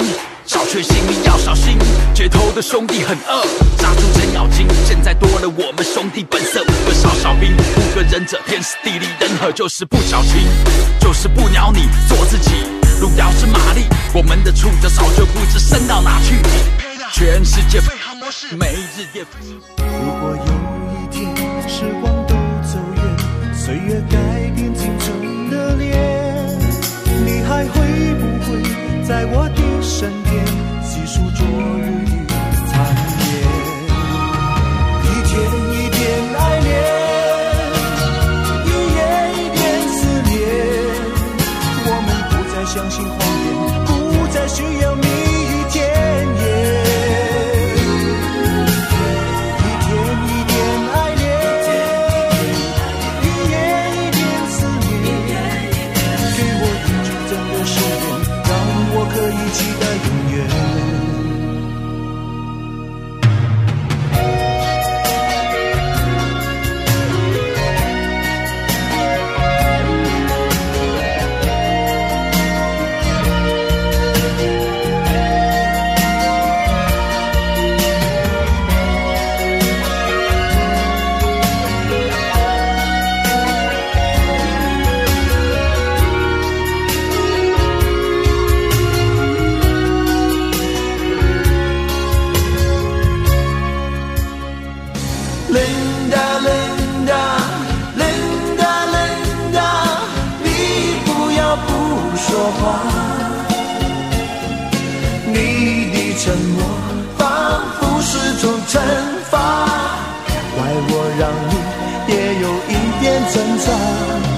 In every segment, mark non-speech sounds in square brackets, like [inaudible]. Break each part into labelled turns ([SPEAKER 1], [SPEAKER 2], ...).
[SPEAKER 1] 小星星，小确幸你要小心。街头的兄弟很饿，杀出程咬金。现在多了我们兄弟本色，五个少小兵，五个忍者，天时地利人和，就是不矫情，就是不鸟你，做自己。路遥知马力，我们的触角早就不知伸到哪去。全世界飞航模式，每日夜飞行。
[SPEAKER 2] 如果有一天时光都走远，岁月改身边细数昨日惩罚，怪我让你也有一点挣扎。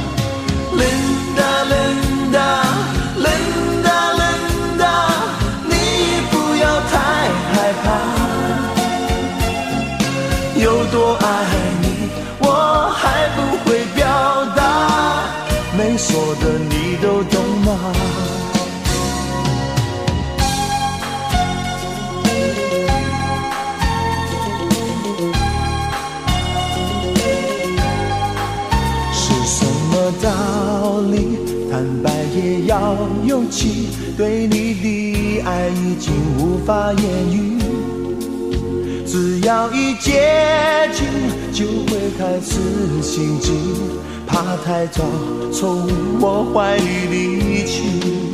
[SPEAKER 2] 对你的爱已经无法言语。只要一接近，就会开始心悸，怕太早从我怀里离去。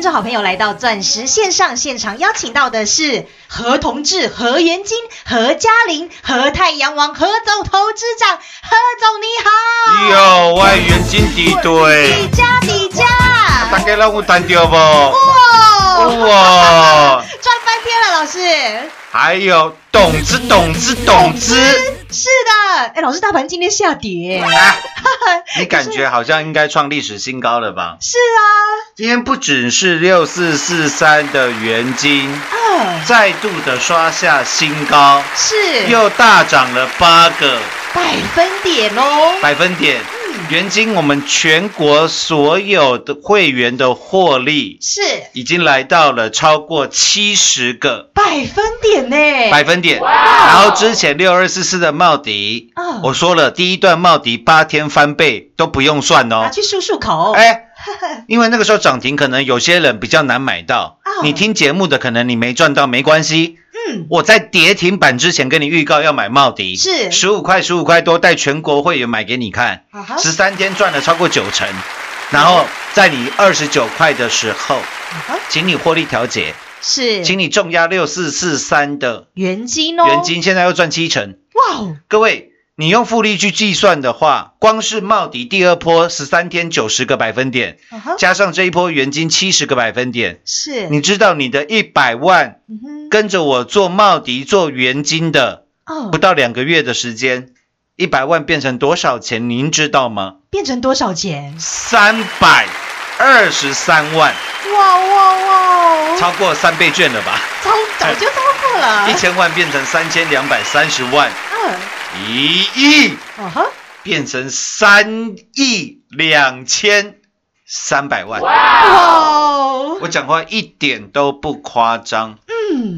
[SPEAKER 3] 听众好朋友来到钻石线上现场，邀请到的是何同志、何元金、何嘉玲、何太阳王、何总投资长，何总你好。
[SPEAKER 4] 哟，我的元金敌对
[SPEAKER 3] 底，价底价，
[SPEAKER 4] 大家让我单掉不？
[SPEAKER 3] 哇
[SPEAKER 4] 哇，
[SPEAKER 3] 赚翻天了，老师。
[SPEAKER 4] 还有董子、董子、董子，
[SPEAKER 3] 是的，哎，老师，大盘今天下跌，
[SPEAKER 4] 啊，[laughs] 你感觉好像应该创历史新高了吧？
[SPEAKER 3] 是啊，
[SPEAKER 4] 今天不只是六四四三的元金
[SPEAKER 3] 啊，
[SPEAKER 4] 再度的刷下新高，
[SPEAKER 3] 是。
[SPEAKER 4] 又大涨了八个。
[SPEAKER 3] 百分点哦，
[SPEAKER 4] 百分点。元金我们全国所有的会员的获利
[SPEAKER 3] 是
[SPEAKER 4] 已经来到了超过七十个
[SPEAKER 3] 百分点呢，
[SPEAKER 4] 百分点。然后之前六二四四的茂迪，
[SPEAKER 3] 嗯
[SPEAKER 4] 我说了第一段茂迪八天翻倍都不用算哦
[SPEAKER 3] 拿。去漱漱口，
[SPEAKER 4] 哎，[laughs] 因为那个时候涨停，可能有些人比较难买到。
[SPEAKER 3] 哦
[SPEAKER 4] 你听节目的，可能你没赚到，没关系。
[SPEAKER 3] 嗯，
[SPEAKER 4] 我在跌停板之前跟你预告要买茂迪，
[SPEAKER 3] 是。
[SPEAKER 4] 十五块，十五块多，带全国会员买给你看十三天赚了超过九成。然后在你二十九块的时候，请你获利调节，
[SPEAKER 3] 是。
[SPEAKER 4] 请你重压六四四三的
[SPEAKER 3] 原金哦，
[SPEAKER 4] 元金，现在又赚七成。
[SPEAKER 3] 哇哦，
[SPEAKER 4] 各位，你用复利去计算的话，光是茂迪第二波十三天九十个百分点，加上这一波原金七十个百分点，
[SPEAKER 3] 是，
[SPEAKER 4] 你知道你的一百万跟着我做茂迪做元金的，
[SPEAKER 3] 哦
[SPEAKER 4] 不到两个月的时间，一百万变成多少钱？您知道吗？
[SPEAKER 3] 变成多少钱？
[SPEAKER 4] 三百二十三万，
[SPEAKER 3] 哇哇哇，
[SPEAKER 4] 超过三倍券了吧？
[SPEAKER 3] 超早就超过了，[laughs]
[SPEAKER 4] 一千万变成三千两百三十万，
[SPEAKER 3] 嗯，
[SPEAKER 4] 一亿
[SPEAKER 3] 啊哈，
[SPEAKER 4] 变成三亿两千三百万。
[SPEAKER 3] 哇哦，
[SPEAKER 4] 我讲话一点都不夸张。
[SPEAKER 3] 嗯，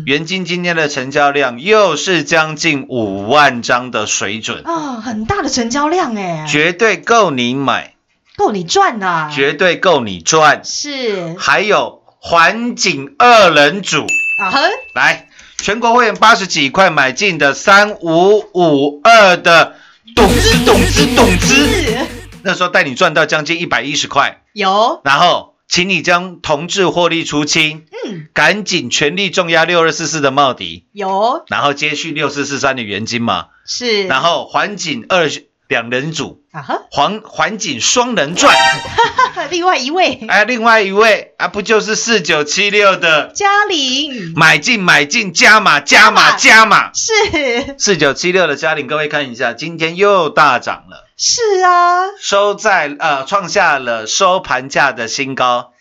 [SPEAKER 4] 元金今天的成交量又是将近五万张的水准，
[SPEAKER 3] 啊，很大的成交量哎，
[SPEAKER 4] 绝对够你买，
[SPEAKER 3] 够你赚的，
[SPEAKER 4] 绝对够你赚。
[SPEAKER 3] 是。
[SPEAKER 4] 还有环景二人组，
[SPEAKER 3] 啊。哼，
[SPEAKER 4] 来，全国会员八十几块买进的三五五二的董之董之董之，那时候带你赚到将近一百一十块，
[SPEAKER 3] 有，
[SPEAKER 4] 然后请你将同志获利出清，
[SPEAKER 3] 嗯，
[SPEAKER 4] 赶紧全力重压六二四四的茂迪，
[SPEAKER 3] 有。
[SPEAKER 4] 然后接续六四四三的元金嘛，
[SPEAKER 3] 是，
[SPEAKER 4] 然后环景二两人组，
[SPEAKER 3] 啊哈，
[SPEAKER 4] 环环景双人转，[laughs]
[SPEAKER 3] 另外一位。
[SPEAKER 4] 哎，另外一位。啊，不就是四九七六的
[SPEAKER 3] 嘉玲。
[SPEAKER 4] 买进买进加码加码。加码，
[SPEAKER 3] 是。
[SPEAKER 4] 四九七六的嘉玲，各位看一下，今天又大涨了，
[SPEAKER 3] 是啊，
[SPEAKER 4] 收在呃创下了收盘价的新高，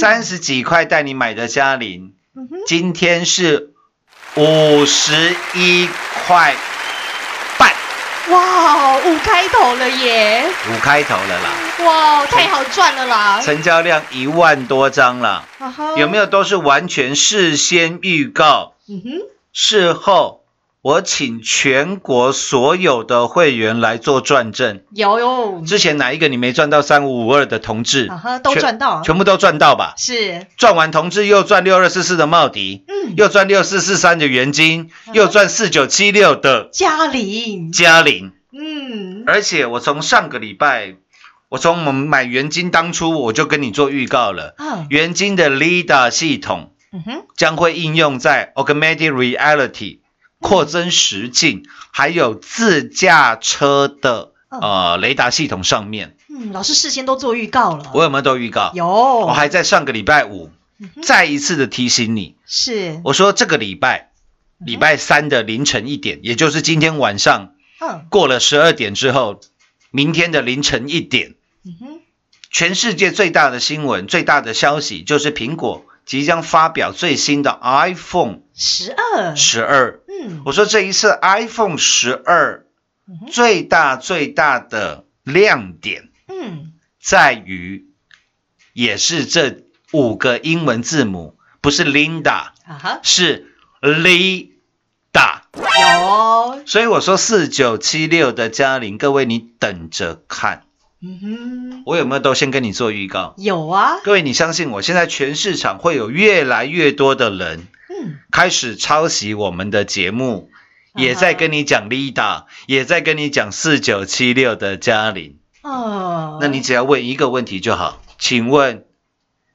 [SPEAKER 4] 三十几块带你买的嘉玲，
[SPEAKER 3] 嗯，
[SPEAKER 4] 今天是五十一块半，
[SPEAKER 3] 哇，五开头了耶，
[SPEAKER 4] 五开头了啦，
[SPEAKER 3] 哇，太好赚了啦，
[SPEAKER 4] 成交量一万多张了，
[SPEAKER 3] 啊
[SPEAKER 4] 有没有都是完全事先预告，
[SPEAKER 3] 嗯哼，
[SPEAKER 4] 事后我请全国所有的会员来做转正。
[SPEAKER 3] 有。有，
[SPEAKER 4] 之前哪一个你没赚到三五五二的同志？
[SPEAKER 3] 都
[SPEAKER 4] 全
[SPEAKER 3] 赚到，
[SPEAKER 4] 全部都赚到吧？
[SPEAKER 3] 是，
[SPEAKER 4] 赚完同志又赚六二四四的茂迪，
[SPEAKER 3] 嗯，
[SPEAKER 4] 又赚六四四三的元金，又赚四九七六的
[SPEAKER 3] 嘉玲，
[SPEAKER 4] 嘉玲。
[SPEAKER 3] 嗯，
[SPEAKER 4] 而且我从上个礼拜，我从我们买元金当初我就跟你做预告了，
[SPEAKER 3] 啊，
[SPEAKER 4] 元金的 LIDA 系统将会应用在 Augmented Reality 扩增实境，还有自驾车的呃雷达系统上面。
[SPEAKER 3] 嗯，老师事先都做预告了，
[SPEAKER 4] 我有没有都预告？
[SPEAKER 3] 有，
[SPEAKER 4] 我还在上个礼拜五
[SPEAKER 3] 嗯
[SPEAKER 4] 再一次的提醒你，
[SPEAKER 3] 是，
[SPEAKER 4] 我说这个礼拜礼拜三的凌晨一点，也就是今天晚上
[SPEAKER 3] 嗯。
[SPEAKER 4] 过了十二点之后，明天的凌晨一点，
[SPEAKER 3] 嗯哼，
[SPEAKER 4] 全世界最大的新闻、最大的消息就是苹果即将发表最新的 iPhone
[SPEAKER 3] 十二，
[SPEAKER 4] 十二。
[SPEAKER 3] 嗯，
[SPEAKER 4] 我说这一次 iPhone 十二最大最大的亮点
[SPEAKER 3] 嗯，
[SPEAKER 4] 在于，也是这五个英文字母，不是 Linda，
[SPEAKER 3] 啊哈，
[SPEAKER 4] 是 Linda。
[SPEAKER 3] 有，
[SPEAKER 4] 所以我说四九七六的嘉玲，各位你等着看，
[SPEAKER 3] 嗯哼，
[SPEAKER 4] 我有没有都先跟你做预告？
[SPEAKER 3] 有啊，
[SPEAKER 4] 各位你相信我，现在全市场会有越来越多的人
[SPEAKER 3] 嗯，
[SPEAKER 4] 开始抄袭我们的节目，也在跟你讲 Lida，也在跟你讲四九七六的嘉玲。
[SPEAKER 3] 哦，
[SPEAKER 4] 那你只要问一个问题就好，请问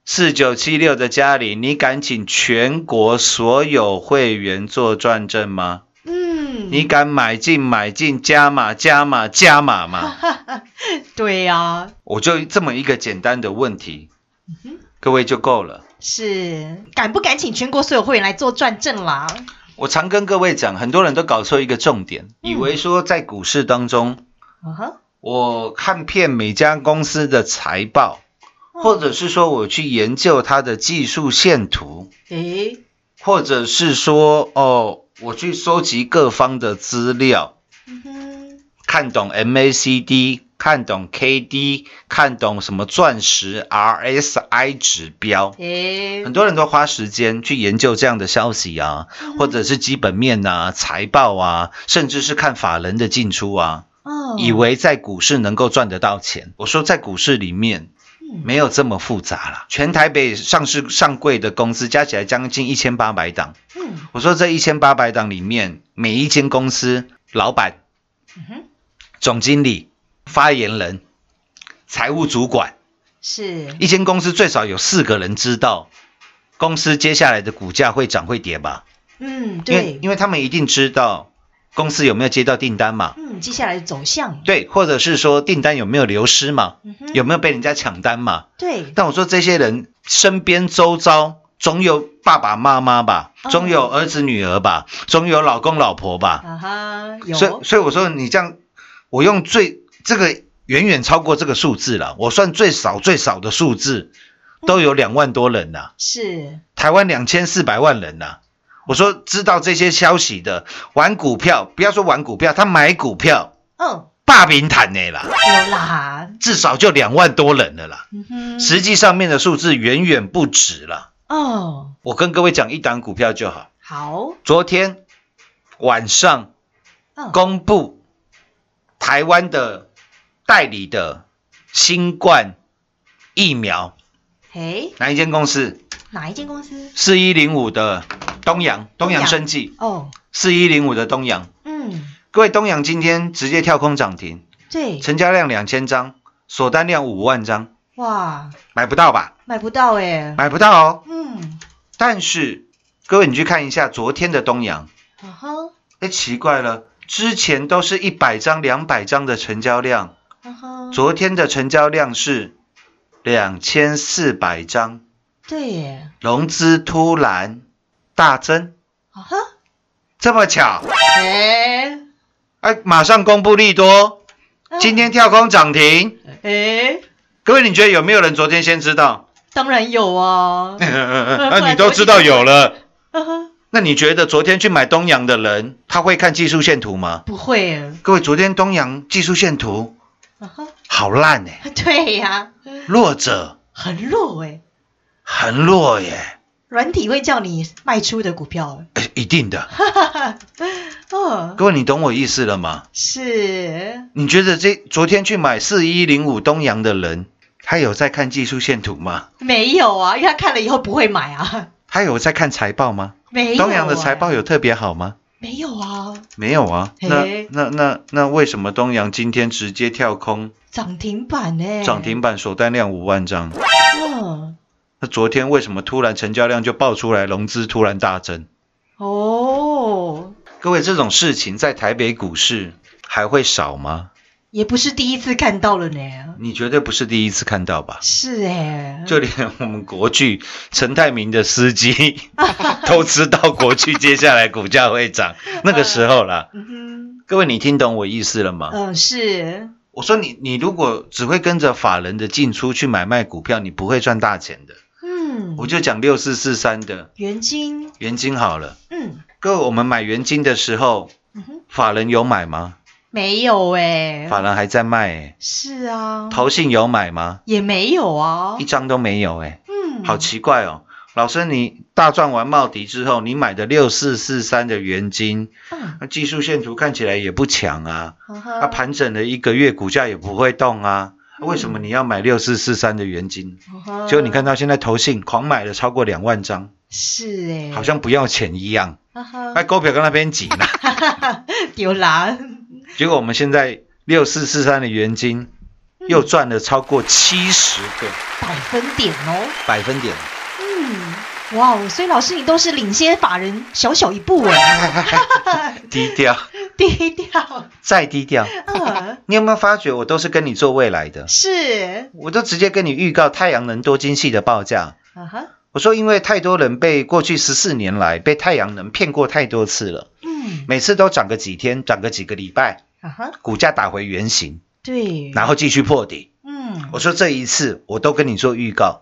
[SPEAKER 4] 四九七六的嘉玲，你敢请全国所有会员做转正吗？
[SPEAKER 3] 嗯，
[SPEAKER 4] 你敢买进买进加码加码加码吗？[laughs]
[SPEAKER 3] 对呀，
[SPEAKER 4] 我就这么一个简单的问题
[SPEAKER 3] 嗯，
[SPEAKER 4] 各位就够了。
[SPEAKER 3] 是敢不敢请全国所有会员来做转正啦？
[SPEAKER 4] 我常跟各位讲，很多人都搞错一个重点，以为说在股市当中，
[SPEAKER 3] 啊，
[SPEAKER 4] 我看遍每家公司的财报，
[SPEAKER 3] 嗯
[SPEAKER 4] 或者是说我去研究它的技术线图，
[SPEAKER 3] 诶，
[SPEAKER 4] 或者是说哦，我去收集各方的资料，看懂 MACD，看懂 KD，看懂什么钻石 RSI 指标。
[SPEAKER 3] 诶，
[SPEAKER 4] 很多人都花时间去研究这样的消息啊，或者是基本面啊、财报啊，甚至是看法人的进出啊，
[SPEAKER 3] 哦。
[SPEAKER 4] 以为在股市能够赚得到钱。我说在股市里面
[SPEAKER 3] 嗯。
[SPEAKER 4] 没有这么复杂啦，全台北上市上柜的公司加起来将近一千八百档。
[SPEAKER 3] 嗯。
[SPEAKER 4] 我说这一千八百档里面，每一间公司老板、总经理、发言人、财务主管，
[SPEAKER 3] 是，
[SPEAKER 4] 一间公司最少有四个人知道公司接下来的股价会涨会跌吧？
[SPEAKER 3] 嗯，
[SPEAKER 4] 因为
[SPEAKER 3] 对，
[SPEAKER 4] 因为他们一定知道公司有没有接到订单嘛，
[SPEAKER 3] 嗯，接下来的走向，
[SPEAKER 4] 对，或者是说订单有没有流失嘛，
[SPEAKER 3] 嗯，
[SPEAKER 4] 有没有被人家抢单嘛？
[SPEAKER 3] 对，
[SPEAKER 4] 但我说这些人身边周遭总有爸爸妈妈吧，
[SPEAKER 3] 哦
[SPEAKER 4] 总有儿子女儿吧，总有老公老婆吧，
[SPEAKER 3] 啊哈，有，
[SPEAKER 4] 所以所以我说你这样，我用最这个远远超过这个数字了，我算最少最少的数字都有两万多人呐、
[SPEAKER 3] 是，
[SPEAKER 4] 台湾两千四百万人呐、我说知道这些消息的玩股票，不要说玩股票，他买股票
[SPEAKER 3] 嗯，
[SPEAKER 4] 霸平坦呢啦，
[SPEAKER 3] 有啦，
[SPEAKER 4] 至少就两万多人了啦。实际上面的数字远远不止了。
[SPEAKER 3] 哦，
[SPEAKER 4] 我跟各位讲一档股票就好。
[SPEAKER 3] 好，
[SPEAKER 4] 昨天晚上
[SPEAKER 3] 嗯，
[SPEAKER 4] 公布台湾的代理的新冠疫苗，
[SPEAKER 3] 嘿，
[SPEAKER 4] 哪一间公司？
[SPEAKER 3] 哪一间公司？
[SPEAKER 4] 四一零五的东阳，东阳。生技，
[SPEAKER 3] 哦，
[SPEAKER 4] 四一零五的东阳。
[SPEAKER 3] 嗯，
[SPEAKER 4] 各位，东阳今天直接跳空涨停，
[SPEAKER 3] 对，
[SPEAKER 4] 成交量两千张，锁单量五万张，
[SPEAKER 3] 哇，
[SPEAKER 4] 买不到吧？
[SPEAKER 3] 买不到哎，
[SPEAKER 4] 买不到哦。
[SPEAKER 3] 嗯，
[SPEAKER 4] 但是各位，你去看一下昨天的东阳，
[SPEAKER 3] 啊哈，
[SPEAKER 4] 哎，奇怪了，之前都是一百张、两百张的成交量，昨天的成交量是两千四百张，
[SPEAKER 3] 对耶，
[SPEAKER 4] 融资突然大增，
[SPEAKER 3] 啊哈，
[SPEAKER 4] 这么巧？
[SPEAKER 3] 哎，
[SPEAKER 4] 哎，马上公布利多，
[SPEAKER 3] 嗯。
[SPEAKER 4] 今天跳空涨停。
[SPEAKER 3] 哎，
[SPEAKER 4] 各位，你觉得有没有人昨天先知道？
[SPEAKER 3] 当然有啊，[laughs]
[SPEAKER 4] 那你都知道有了，[laughs] 那你觉得昨天去买东阳的人，他会看技术线图吗？
[SPEAKER 3] 不会。啊，
[SPEAKER 4] 各位，昨天东阳技术线图好烂哎、[laughs]
[SPEAKER 3] 对呀，
[SPEAKER 4] 弱者
[SPEAKER 3] 很弱哎，
[SPEAKER 4] 很弱耶，
[SPEAKER 3] 软体会叫你卖出的股票，
[SPEAKER 4] 哎一定的。[laughs]
[SPEAKER 3] 哦，
[SPEAKER 4] 各位，你懂我意思了吗？
[SPEAKER 3] 是，
[SPEAKER 4] 你觉得这昨天去买四一零五东阳的人，他有在看技术线图吗？
[SPEAKER 3] 没有啊，因为他看了以后不会买啊，
[SPEAKER 4] 他有在看财报吗？
[SPEAKER 3] 没有，
[SPEAKER 4] 东阳的财报有特别好吗？
[SPEAKER 3] 没有啊？
[SPEAKER 4] 没有啊。那那那那为什么东阳今天直接跳空
[SPEAKER 3] 涨停板呢？
[SPEAKER 4] 涨停板，锁单量五万张？
[SPEAKER 3] 嗯，
[SPEAKER 4] 那昨天为什么突然成交量就爆出来，融资突然大增？
[SPEAKER 3] 哦，
[SPEAKER 4] 各位，这种事情在台北股市还会少吗？
[SPEAKER 3] 也不是第一次看到了呢。
[SPEAKER 4] 你绝对不是第一次看到吧？
[SPEAKER 3] 是哎，
[SPEAKER 4] 就连我们国巨陈泰明的司机 [laughs] 都知道国巨接下来股价会涨，[laughs] 那个时候啦。
[SPEAKER 3] 嗯
[SPEAKER 4] 各位，你听懂我意思了吗？
[SPEAKER 3] 嗯，是，
[SPEAKER 4] 我说你，你如果只会跟着法人的进出去买卖股票，你不会赚大钱的。
[SPEAKER 3] 嗯，
[SPEAKER 4] 我就讲六四四三的
[SPEAKER 3] 元金，
[SPEAKER 4] 元金好了。
[SPEAKER 3] 嗯
[SPEAKER 4] 各位，我们买元金的时候，
[SPEAKER 3] 嗯，
[SPEAKER 4] 法人有买吗？
[SPEAKER 3] 没有哎，
[SPEAKER 4] 法人还在卖、欸，
[SPEAKER 3] 是啊，
[SPEAKER 4] 投信有买吗？
[SPEAKER 3] 也没有啊。
[SPEAKER 4] 一，张都没有、欸，
[SPEAKER 3] 嗯，
[SPEAKER 4] 好奇怪哦。老师，你大赚完茂迪之后，你买的六四四三的元金，
[SPEAKER 3] 嗯，
[SPEAKER 4] 那技术线图看起来也不强啊，
[SPEAKER 3] 哈
[SPEAKER 4] 它
[SPEAKER 3] 哈，
[SPEAKER 4] 盘整了一个月，股价也不会动啊。
[SPEAKER 3] 嗯。
[SPEAKER 4] 为什么你要买六四四三的元金？
[SPEAKER 3] 哈哈
[SPEAKER 4] 结果你看到现在投信狂买了超过两万张，
[SPEAKER 3] 是哎，
[SPEAKER 4] 好像不要钱一样，
[SPEAKER 3] 哈哈，
[SPEAKER 4] 哎，股票跟那边挤呢。[laughs]
[SPEAKER 3] 丢啦，
[SPEAKER 4] 结果我们现在六四四三的元金又赚了超过七十个。
[SPEAKER 3] 百分点哦，
[SPEAKER 4] 百分点。
[SPEAKER 3] 嗯，哇哦，所以老师你都是领先法人小小一步哎，[laughs]
[SPEAKER 4] 低调，[laughs]
[SPEAKER 3] 低调，
[SPEAKER 4] 再低调。
[SPEAKER 3] 嗯，
[SPEAKER 4] 你有没有发觉我都是跟你做未来的？
[SPEAKER 3] 是，
[SPEAKER 4] 我都直接跟你预告太阳能多晶系的报价，
[SPEAKER 3] 啊哈，
[SPEAKER 4] 我说，因为太多人被过去十四年来被太阳能骗过太多次了，
[SPEAKER 3] 嗯，
[SPEAKER 4] 每次都涨个几天，涨个几个礼拜，
[SPEAKER 3] 啊哈，
[SPEAKER 4] 股价打回原形，
[SPEAKER 3] 对，
[SPEAKER 4] 然后继续破底。
[SPEAKER 3] 嗯，
[SPEAKER 4] 我说这一次我都跟你做预告，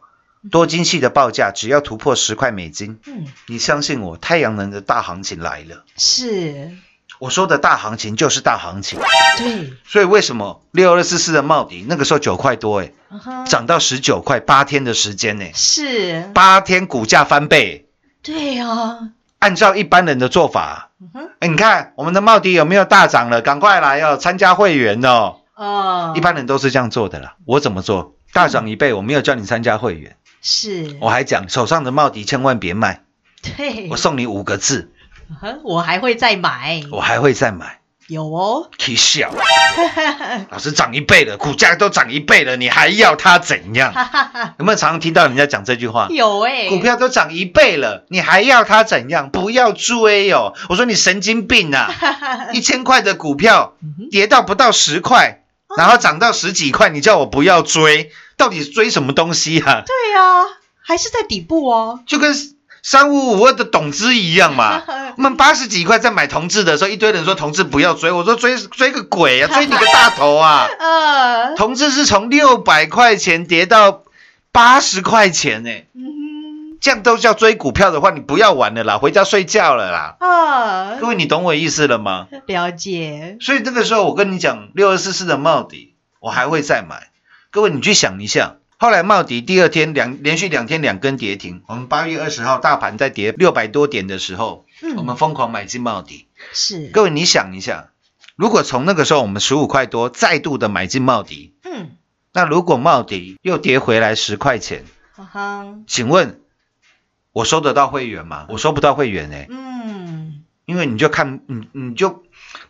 [SPEAKER 4] 多精细的报价只要突破十块美金，
[SPEAKER 3] 嗯，
[SPEAKER 4] 你相信我，太阳能的大行情来了。
[SPEAKER 3] 是，
[SPEAKER 4] 我说的大行情就是大行情，
[SPEAKER 3] 对，
[SPEAKER 4] 所以为什么六二四四的茂迪那个时候九块多哎，涨到十九块，八天的时间呢，
[SPEAKER 3] 是，
[SPEAKER 4] 八天股价翻倍。
[SPEAKER 3] 对啊，
[SPEAKER 4] 按照一般人的做法，哎，你看我们的茂迪有没有大涨了？赶快来哦，参加会员哦。
[SPEAKER 3] 哦，
[SPEAKER 4] 一般人都是这样做的啦。我怎么做？大涨一倍，我没有叫你参加会员，
[SPEAKER 3] 是，
[SPEAKER 4] 我还讲手上的茂迪千万别卖，
[SPEAKER 3] 对，
[SPEAKER 4] 我送你五个字，
[SPEAKER 3] 我还会再买，
[SPEAKER 4] 我还会再买。
[SPEAKER 3] 有哦，
[SPEAKER 4] 可以笑，[laughs] 老师涨一倍了，股价都涨一倍了，你还要它怎样？[laughs] 有没有常常听到人家讲这句话？
[SPEAKER 3] 有哎，
[SPEAKER 4] 股票都涨一倍了，你还要它怎样？不要追哦！我说你神经病啊！[laughs] 一千块的股票跌到不到十块，然后涨到十几块，你叫我不要追，到底追什么东西啊？
[SPEAKER 3] 对啊，还是在底部哦，
[SPEAKER 4] 就跟三五五二的董资一样嘛。[laughs] 我们八十几块在买同志的时候，一堆人说同志不要追，我说追追个鬼啊，[laughs] 追你个大头啊！
[SPEAKER 3] 呃，[laughs]
[SPEAKER 4] 同志是从六百块钱跌到八十块钱呢、
[SPEAKER 3] 嗯
[SPEAKER 4] 这样都叫追股票的话，你不要玩了啦，回家睡觉了啦。
[SPEAKER 3] 哼，啊，
[SPEAKER 4] 各位，你懂我意思了吗？
[SPEAKER 3] 了解，
[SPEAKER 4] 所以这个时候我跟你讲，六二四四的帽底，我还会再买。各位，你去想一下，后来茂迪第二天两连续两天两根跌停，我们八月二十号大盘在跌六百多点的时候，
[SPEAKER 3] 嗯。
[SPEAKER 4] 我们疯狂买进茂迪。
[SPEAKER 3] 是，
[SPEAKER 4] 各位，你想一下，如果从那个时候我们十五块多再度的买进茂迪，
[SPEAKER 3] 嗯，
[SPEAKER 4] 那如果茂迪又跌回来十块钱，
[SPEAKER 3] 哈哈，
[SPEAKER 4] 请问我收得到会员吗？我收不到会员哎、
[SPEAKER 3] 嗯，
[SPEAKER 4] 因为你就看你你就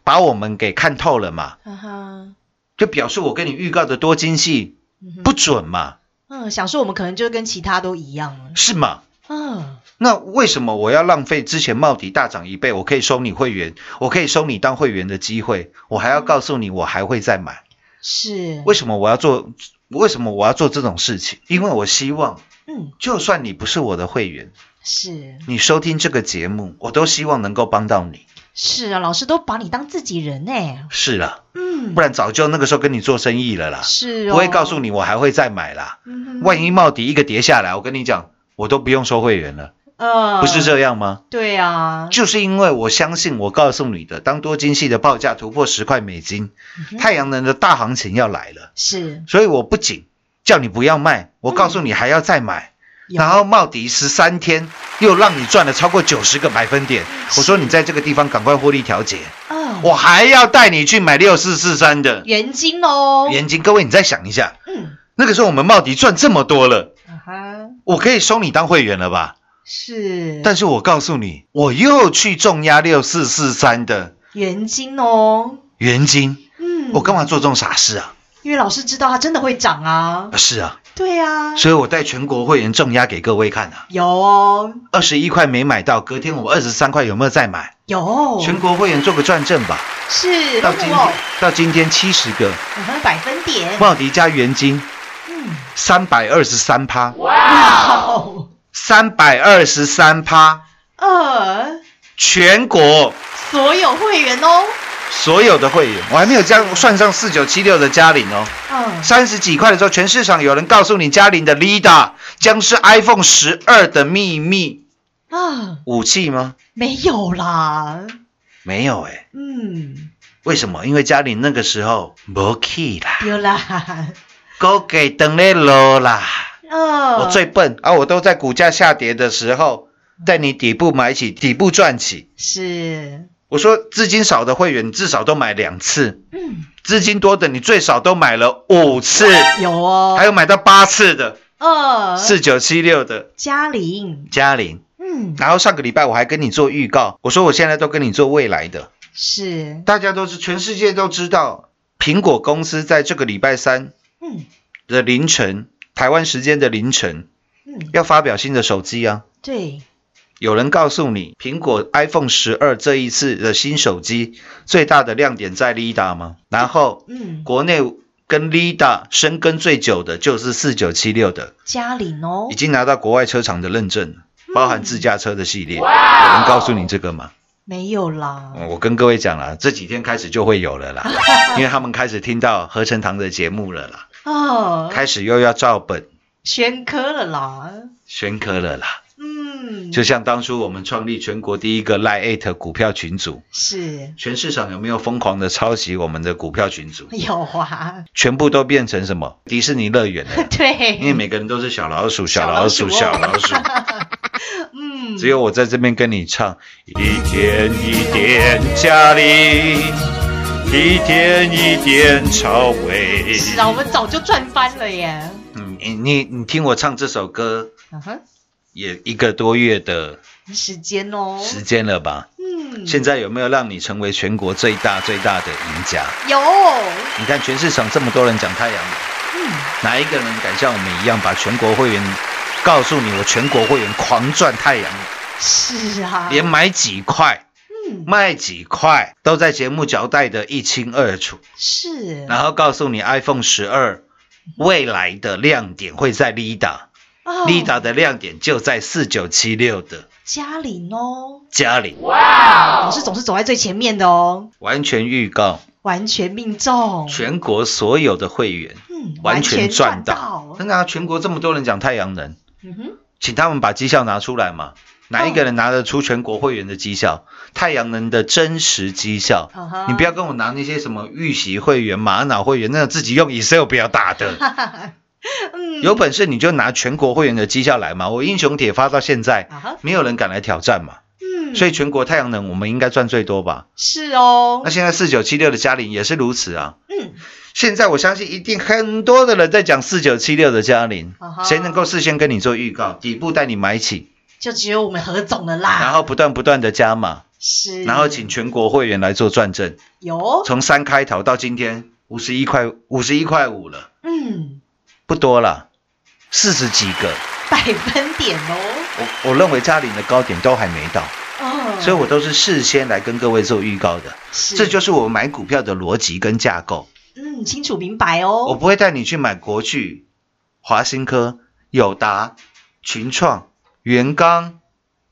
[SPEAKER 4] 把我们给看透了嘛，
[SPEAKER 3] 哈哈，
[SPEAKER 4] 就表示我跟你预告的多精细不准嘛，
[SPEAKER 3] 嗯，想说我们可能就跟其他都一样了，
[SPEAKER 4] 是吗？
[SPEAKER 3] 嗯，
[SPEAKER 4] 那为什么我要浪费之前帽底大涨一倍，我可以收你会员，我可以收你当会员的机会，我还要告诉你我还会再买？
[SPEAKER 3] 是，
[SPEAKER 4] 为什么我要做？为什么我要做这种事情？因为我希望，
[SPEAKER 3] 嗯，
[SPEAKER 4] 就算你不是我的会员，
[SPEAKER 3] 是
[SPEAKER 4] 你收听这个节目，我都希望能够帮到你。
[SPEAKER 3] 是啊，老师都把你当自己人呢，
[SPEAKER 4] 是啦，
[SPEAKER 3] 嗯。
[SPEAKER 4] 不，然早就那个时候跟你做生意了啦，
[SPEAKER 3] 是哦，
[SPEAKER 4] 不会告诉你我还会再买啦。
[SPEAKER 3] 嗯哼，
[SPEAKER 4] 万一帽底一个跌下来，我跟你讲，我都不用收会员了，
[SPEAKER 3] 呃，
[SPEAKER 4] 不是这样吗？
[SPEAKER 3] 对啊，
[SPEAKER 4] 就是因为我相信我告诉你的，当多晶系的报价突破十块美金，
[SPEAKER 3] 嗯
[SPEAKER 4] 太阳能的大行情要来了，
[SPEAKER 3] 是，
[SPEAKER 4] 所以我不仅叫你不要卖，我告诉你还要再买，
[SPEAKER 3] 有
[SPEAKER 4] 然后茂迪十三天又让你赚了超过九十个百分点，我说你在这个地方赶快获利调节，
[SPEAKER 3] 嗯，
[SPEAKER 4] 我还要带你去买六四四三的。
[SPEAKER 3] 元金哦，
[SPEAKER 4] 元金，各位你再想一下，
[SPEAKER 3] 嗯，
[SPEAKER 4] 那个时候我们茂迪赚这么多了，
[SPEAKER 3] 啊哈，
[SPEAKER 4] 我可以收你当会员了吧？
[SPEAKER 3] 是，
[SPEAKER 4] 但是我告诉你，我又去重压六四四三的
[SPEAKER 3] 元金哦，
[SPEAKER 4] 元金，
[SPEAKER 3] 嗯，
[SPEAKER 4] 我干嘛做这种傻事啊？
[SPEAKER 3] 因为老师知道它真的会涨啊
[SPEAKER 4] 啊，是啊，
[SPEAKER 3] 对啊，
[SPEAKER 4] 所以我带全国会员重压给各位看啊，
[SPEAKER 3] 有哦，
[SPEAKER 4] 二十一块没买到，隔天我二十三块有没有再买？
[SPEAKER 3] 有，
[SPEAKER 4] 全国会员做个转正吧，
[SPEAKER 3] 是，
[SPEAKER 4] 到今天
[SPEAKER 3] 哦，
[SPEAKER 4] 到今天七十个，
[SPEAKER 3] 百分点，
[SPEAKER 4] 茂迪加元金。
[SPEAKER 3] 嗯，
[SPEAKER 4] 三百二十三趴，
[SPEAKER 3] 哇哦，
[SPEAKER 4] 三百二十三趴，
[SPEAKER 3] 呃，
[SPEAKER 4] 全国。
[SPEAKER 3] 所有会员哦，
[SPEAKER 4] 所有的会员，我还没有加算上四九七六的嘉玲哦。
[SPEAKER 3] 嗯，
[SPEAKER 4] 三十几块的时候，全市场有人告诉你嘉玲的 Lida 将是 iPhone 十二的秘密
[SPEAKER 3] 啊，
[SPEAKER 4] 武器吗？
[SPEAKER 3] 没有啦，
[SPEAKER 4] 没有哎、
[SPEAKER 3] 嗯，
[SPEAKER 4] 为什么？因为嘉玲那个时候没 key 啦，
[SPEAKER 3] 有啦，
[SPEAKER 4] 高给等嘞落啦。
[SPEAKER 3] 哦，
[SPEAKER 4] 我最笨啊！我都在股价下跌的时候在你底部买起，底部赚起。
[SPEAKER 3] 是，
[SPEAKER 4] 我说资金少的会员，你至少都买两次；
[SPEAKER 3] 嗯，
[SPEAKER 4] 资金多的，你最少都买了五次，
[SPEAKER 3] 有哦，
[SPEAKER 4] 还有买到八次的。
[SPEAKER 3] 呃，
[SPEAKER 4] 四九七六的。
[SPEAKER 3] 嘉玲，
[SPEAKER 4] 嘉玲。
[SPEAKER 3] 嗯，
[SPEAKER 4] 然后上个礼拜我还跟你做预告，我说我现在都跟你做未来的，
[SPEAKER 3] 是，
[SPEAKER 4] 大家都是全世界都知道，苹果公司在这个礼拜三
[SPEAKER 3] 嗯。
[SPEAKER 4] 的凌晨，台湾时间的凌晨
[SPEAKER 3] 嗯，
[SPEAKER 4] 要发表新的手机啊。
[SPEAKER 3] 对，
[SPEAKER 4] 有人告诉你，苹果 iPhone 十二这一次的新手机最大的亮点在 LiDAR 吗？然后
[SPEAKER 3] 嗯，
[SPEAKER 4] 国内跟 Lida 深耕最久的就是四九七六的，
[SPEAKER 3] 嘉玲哦
[SPEAKER 4] 已，经拿到国外车厂的认证，包含自驾车的系列。有人告诉你这个吗？
[SPEAKER 3] 没有啦，
[SPEAKER 4] 嗯我跟各位讲啦，这几天开始就会有了啦，[laughs] 因为他们开始听到合成堂的节目了啦，
[SPEAKER 3] 哦，
[SPEAKER 4] 开始又要照本
[SPEAKER 3] 宣科了啦，
[SPEAKER 4] 宣科了啦。
[SPEAKER 3] 嗯，
[SPEAKER 4] 就像当初我们创立全国第一个 Line Eight 股票群组，
[SPEAKER 3] 是。
[SPEAKER 4] 全市场有没有疯狂的抄袭我们的股票群组？
[SPEAKER 3] 有啊，
[SPEAKER 4] 全部都变成什么？迪士尼乐园了。[laughs]
[SPEAKER 3] 对，
[SPEAKER 4] 因为每个人都是小老鼠，小
[SPEAKER 3] 小
[SPEAKER 4] 老鼠，小老鼠。[laughs]
[SPEAKER 3] 嗯，
[SPEAKER 4] 只有我在这边跟你唱，一天一点加力，一天一点超威。
[SPEAKER 3] 是啊，我们早就赚翻了耶，
[SPEAKER 4] 嗯，你你你听我唱这首歌
[SPEAKER 3] 嗯哼，
[SPEAKER 4] 也一个多月的
[SPEAKER 3] 时间哦，
[SPEAKER 4] 时间了吧？
[SPEAKER 3] 嗯，
[SPEAKER 4] 现在有没有让你成为全国最大最大的赢家？
[SPEAKER 3] 有，
[SPEAKER 4] 你看全市场这么多人讲太阳能，
[SPEAKER 3] 嗯，
[SPEAKER 4] 哪一个人敢像我们一样把全国会员告诉你，我全国会员狂赚太阳？能，
[SPEAKER 3] 是啊，
[SPEAKER 4] 连买几块。
[SPEAKER 3] 嗯。
[SPEAKER 4] 卖几块都在节目交代的一清二楚，
[SPEAKER 3] 是，
[SPEAKER 4] 然后告诉你 iPhone 十二未来的亮点会在 Lida，Lida、
[SPEAKER 3] 哦。
[SPEAKER 4] Lida 的亮点就在四九七六的
[SPEAKER 3] 嘉玲哦，
[SPEAKER 4] 嘉玲，哇，
[SPEAKER 3] 老师总是走在最前面的哦，
[SPEAKER 4] 完全预告。
[SPEAKER 3] 完全命中，
[SPEAKER 4] 全国所有的会员
[SPEAKER 3] 嗯，
[SPEAKER 4] 完全赚到。
[SPEAKER 3] 到，，
[SPEAKER 4] 真的啊！全国这么多人讲太阳能，
[SPEAKER 3] 嗯哼，
[SPEAKER 4] 请他们把绩效拿出来嘛。哪一个人拿得出全国会员的绩效？太阳能的真实绩效。你不要跟我拿那些什么预习会员、玛瑙会员，那种自己用 Excel 不要打的。[laughs] [laughs]
[SPEAKER 3] 嗯，
[SPEAKER 4] 有本事你就拿全国会员的绩效来嘛！我英雄帖发到现在
[SPEAKER 3] 啊，
[SPEAKER 4] 没有人敢来挑战嘛。
[SPEAKER 3] 嗯，
[SPEAKER 4] 所以全国太阳能我们应该赚最多吧？
[SPEAKER 3] 是哦。
[SPEAKER 4] 那，现在四九七六的嘉玲也是如此啊。
[SPEAKER 3] 嗯，
[SPEAKER 4] 现在我相信一定很多的人在讲四九七六的嘉玲
[SPEAKER 3] 啊，
[SPEAKER 4] 谁能够事先跟你做预告，底部带你买起，
[SPEAKER 3] 就只有我们何总了啦，
[SPEAKER 4] 然后不断不断的加码，
[SPEAKER 3] 是，
[SPEAKER 4] 然后请全国会员来做转正，
[SPEAKER 3] 有，
[SPEAKER 4] 从三开头到今天五十一块五十一块五了，
[SPEAKER 3] 嗯，
[SPEAKER 4] 不多了，四十几个。
[SPEAKER 3] 百分点哦，
[SPEAKER 4] 我我认为嘉玲的高点都还没到。
[SPEAKER 3] 哦，
[SPEAKER 4] 所以我都是事先来跟各位做预告的，
[SPEAKER 3] 是
[SPEAKER 4] 这就是我买股票的逻辑跟架构。
[SPEAKER 3] 嗯清楚明白哦，
[SPEAKER 4] 我不会带你去买国巨、华新科、友达、群创、元刚、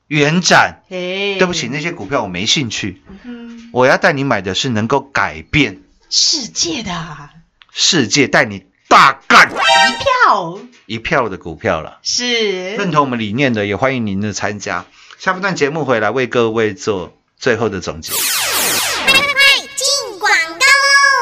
[SPEAKER 4] 元展。
[SPEAKER 3] 哎，
[SPEAKER 4] 对不起，那些股票我没兴趣。
[SPEAKER 3] 嗯，
[SPEAKER 4] 我要带你买的是能够改变
[SPEAKER 3] 世界的啊
[SPEAKER 4] 世界、带你大干
[SPEAKER 3] 一票
[SPEAKER 4] 一票的股票了。
[SPEAKER 3] 是
[SPEAKER 4] 认同我们理念的，也欢迎您的参加。下半段节目回来为各位做最后的总结。
[SPEAKER 5] 进广告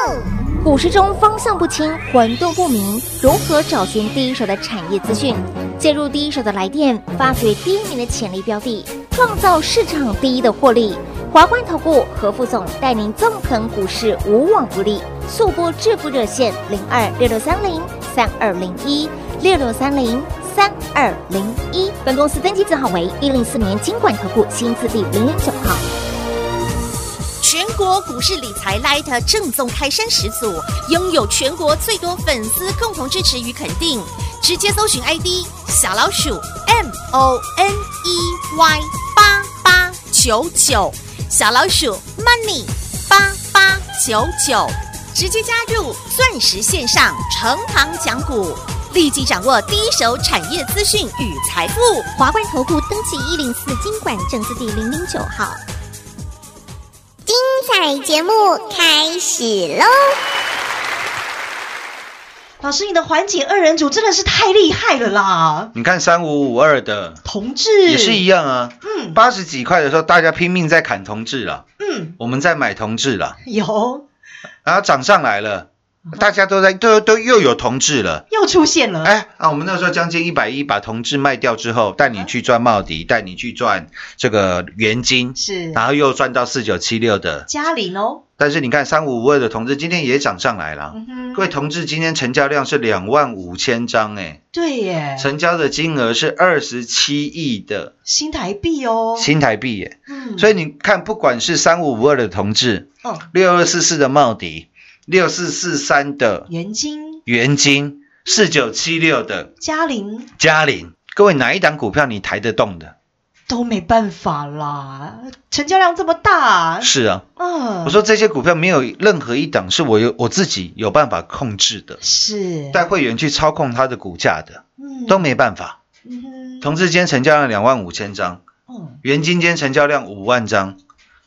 [SPEAKER 5] 喽！股市中方向不清、混沌不明，如何找寻第一手的产业资讯？介入第一手的来电，发掘第一名的潜力标的，创造市场第一的获利。华冠投顾何副总带领纵横股市，无往不利。速播致富热线零二六六三零三二零一六六三零三二零一。本公司登记字号为一零四年经管投顾新字第零零九号。全国股市理财 Light 正宗开山始祖，拥有全国最多粉丝共同支持与肯定。直接搜寻 ID 小老鼠 M O N E Y 八八九九，小老鼠 Money 八八九九，直接加入钻石线上成行讲股。立即掌握第一手产业资讯与财富。华冠投顾登记一零四经管证字第零零九号。精彩节目开始喽！
[SPEAKER 3] 老师，你的环节二人组真的是太厉害了啦！
[SPEAKER 4] 你看三五五二的
[SPEAKER 3] 同志
[SPEAKER 4] 也是一样啊，
[SPEAKER 3] 嗯
[SPEAKER 4] 八十几块的时候，大家拼命在砍同志了，
[SPEAKER 3] 嗯，
[SPEAKER 4] 我们在买同志了，
[SPEAKER 3] 有
[SPEAKER 4] 然后涨上来了，大家都在都都又有同志了。
[SPEAKER 3] 又出现了，
[SPEAKER 4] 哎啊，我们那时候将近一百一，把同志卖掉之后，带你去赚茂迪，带你去赚这个元金，
[SPEAKER 3] 是。
[SPEAKER 4] 然后又赚到四九七六的。
[SPEAKER 3] 嘉玲哦，
[SPEAKER 4] 但是你看三五五二的同志今天也涨上来了。
[SPEAKER 3] 嗯，
[SPEAKER 4] 各位同志，今天成交量是两万五千张，哎，
[SPEAKER 3] 对耶，
[SPEAKER 4] 成交的金额是二十七亿的。
[SPEAKER 3] 新台币哦，
[SPEAKER 4] 新台币，耶。
[SPEAKER 3] 嗯，
[SPEAKER 4] 所以你看，不管是三五五二的同志，
[SPEAKER 3] 嗯，
[SPEAKER 4] 六二四四的茂迪，六四四三的
[SPEAKER 3] 元金
[SPEAKER 4] 元金，四九七六的
[SPEAKER 3] 嘉玲
[SPEAKER 4] 嘉玲，各位哪一档股票你抬得动的？
[SPEAKER 3] 都没办法啦，成交量这么大，
[SPEAKER 4] 是啊，
[SPEAKER 3] 嗯，
[SPEAKER 4] 我说这些股票没有任何一档是我有我自己有办法控制的，
[SPEAKER 3] 是，
[SPEAKER 4] 带会员去操控它的股价的，
[SPEAKER 3] 嗯。
[SPEAKER 4] 都没办法。
[SPEAKER 3] 嗯
[SPEAKER 4] 同志间成交量两万五千张，
[SPEAKER 3] 嗯
[SPEAKER 4] 元金今天成交量五万张，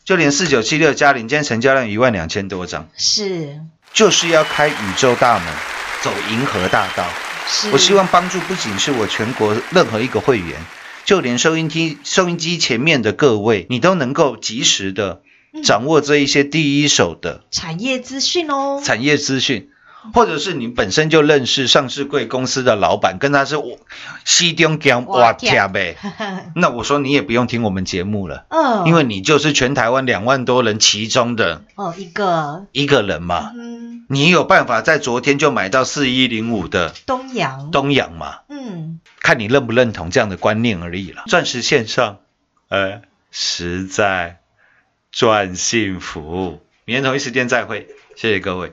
[SPEAKER 4] 就连四九七六嘉陵今天成交量一万两千多张，
[SPEAKER 3] 是。
[SPEAKER 4] 就是要开宇宙大门，走银河大道。我希望帮助不仅是我全国任何一个会员，就连收音机收音机前面的各位，你都能够及时的掌握这一些第一手的
[SPEAKER 3] 产业资讯哦，
[SPEAKER 4] 产业资讯，或者是你本身就认识上市贵公司的老板，跟他是西中江哇天呗，[laughs] 那我说你也不用听我们节目了，
[SPEAKER 3] 嗯，
[SPEAKER 4] 因为你就是全台湾两万多人其中的
[SPEAKER 3] 哦一个
[SPEAKER 4] 一个人嘛，
[SPEAKER 3] 嗯
[SPEAKER 4] 你有办法在昨天就买到四一零五的
[SPEAKER 3] 东阳，
[SPEAKER 4] 东阳嘛？
[SPEAKER 3] 嗯
[SPEAKER 4] 看你认不认同这样的观念而已了。钻石线上，呃，实在赚幸福。明天同一时间再会，谢谢各位。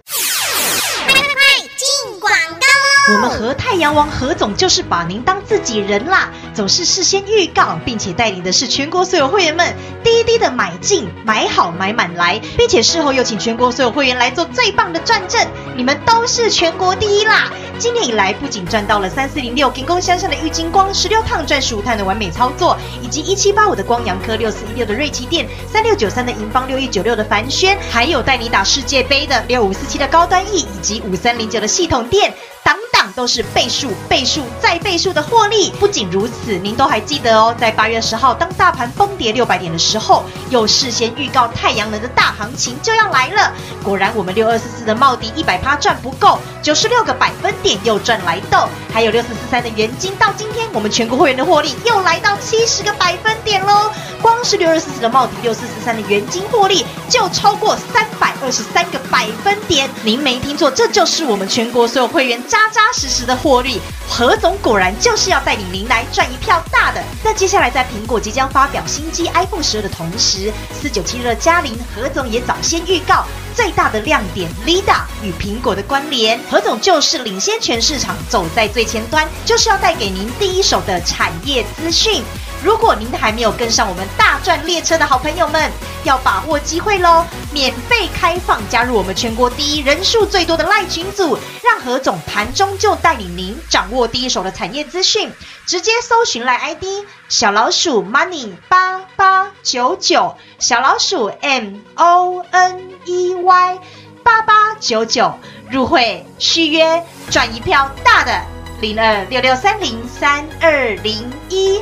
[SPEAKER 3] 我们和太阳王何总就是把您当自己人啦，总是事先预告，并且带领的是全国所有会员们滴滴的买进、买好、买满来，并且事后又请全国所有会员来做最棒的转正，你们都是全国第一啦！今年以来，不仅赚到了三四零六金光相向的郁金光十六趟赚十五趟的完美操作，以及一七八五的光阳科、六四一六的瑞奇店、三六九三的银邦、六一九六的凡轩，还有带你打世界杯的六五四七的高端 E 以及五三零九的系统店。等等都是倍数、倍数再倍数的获利。不仅如此，您都还记得哦，在八月十号当大盘崩跌六百点的时候，又事先预告太阳能的大行情就要来了。果然，我们六二四四的茂迪一百趴赚不够，九十六个百分点又赚来豆，还有六四四三的元金，到今天我们全国会员的获利又来到七十个百分点喽。光是六二四四的茂迪，六四四三的元金获利就超过三百二十三个百分点。您没听错，这就是我们全国所有会员扎扎实实的获利。何总果然就是要带领您来赚一票大的。那接下来在苹果即将发表新机 iPhone 十二的同时，四九七六的嘉玲何总也早先预告。最大的亮点，Lida 与苹果的关联，何总就是领先全市场，走在最前端，就是要带给您第一手的产业资讯。如果您还没有跟上我们大赚列车的好朋友们，要把握机会喽！免费开放加入我们全国第一人数最多的赖群组，让何总盘中就带领您掌握第一手的产业资讯。直接搜寻赖 ID 小老鼠 money 八八九九，小老鼠 M O N E Y 八八九九，入会续约赚一票大的零二六六三零三二零一。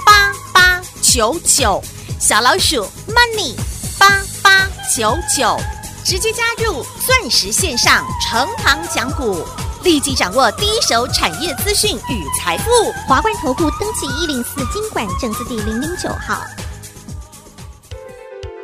[SPEAKER 6] 九九，小老鼠 Money 八八九九，直接加入钻石线上成行讲股，立即掌握第一手产业资讯与财富。华冠投顾登记一零四经管证字第零零九号。